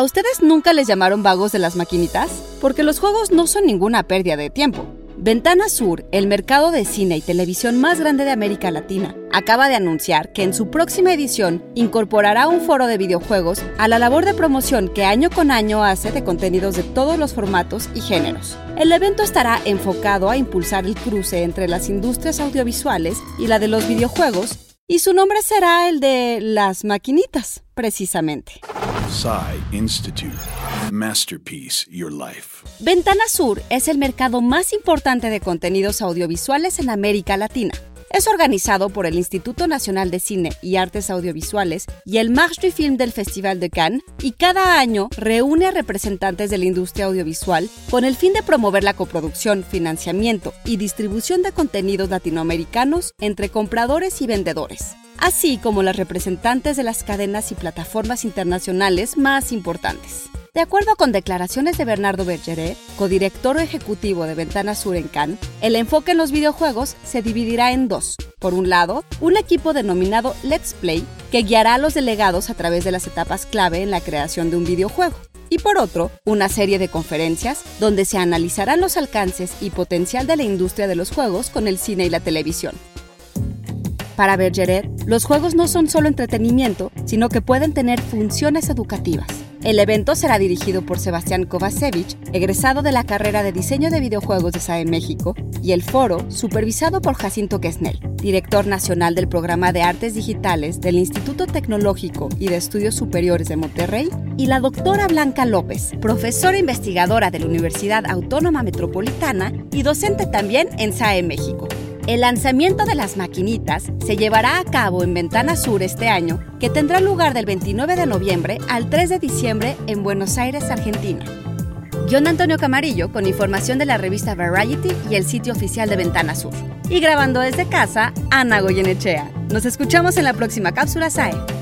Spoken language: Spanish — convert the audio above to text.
¿A ustedes nunca les llamaron vagos de las maquinitas? Porque los juegos no son ninguna pérdida de tiempo. Ventana Sur, el mercado de cine y televisión más grande de América Latina, acaba de anunciar que en su próxima edición incorporará un foro de videojuegos a la labor de promoción que año con año hace de contenidos de todos los formatos y géneros. El evento estará enfocado a impulsar el cruce entre las industrias audiovisuales y la de los videojuegos, y su nombre será el de las maquinitas, precisamente. Institute. Masterpiece Your Life. Ventana Sur es el mercado más importante de contenidos audiovisuales en América Latina. Es organizado por el Instituto Nacional de Cine y Artes Audiovisuales y el Marche du Film del Festival de Cannes y cada año reúne a representantes de la industria audiovisual con el fin de promover la coproducción, financiamiento y distribución de contenidos latinoamericanos entre compradores y vendedores así como las representantes de las cadenas y plataformas internacionales más importantes. De acuerdo con declaraciones de Bernardo Bergeret, codirector ejecutivo de Ventana Sur en Cannes, el enfoque en los videojuegos se dividirá en dos. Por un lado, un equipo denominado Let's Play, que guiará a los delegados a través de las etapas clave en la creación de un videojuego. Y por otro, una serie de conferencias donde se analizarán los alcances y potencial de la industria de los juegos con el cine y la televisión. Para Bergeret, los juegos no son solo entretenimiento, sino que pueden tener funciones educativas. El evento será dirigido por Sebastián Kovacevic, egresado de la carrera de diseño de videojuegos de SAE México, y el foro, supervisado por Jacinto Quesnel, director nacional del programa de artes digitales del Instituto Tecnológico y de Estudios Superiores de Monterrey, y la doctora Blanca López, profesora investigadora de la Universidad Autónoma Metropolitana y docente también en SAE México. El lanzamiento de las maquinitas se llevará a cabo en Ventana Sur este año, que tendrá lugar del 29 de noviembre al 3 de diciembre en Buenos Aires, Argentina. John Antonio Camarillo con información de la revista Variety y el sitio oficial de Ventana Sur. Y grabando desde casa, Ana Goyenechea. Nos escuchamos en la próxima cápsula SAE.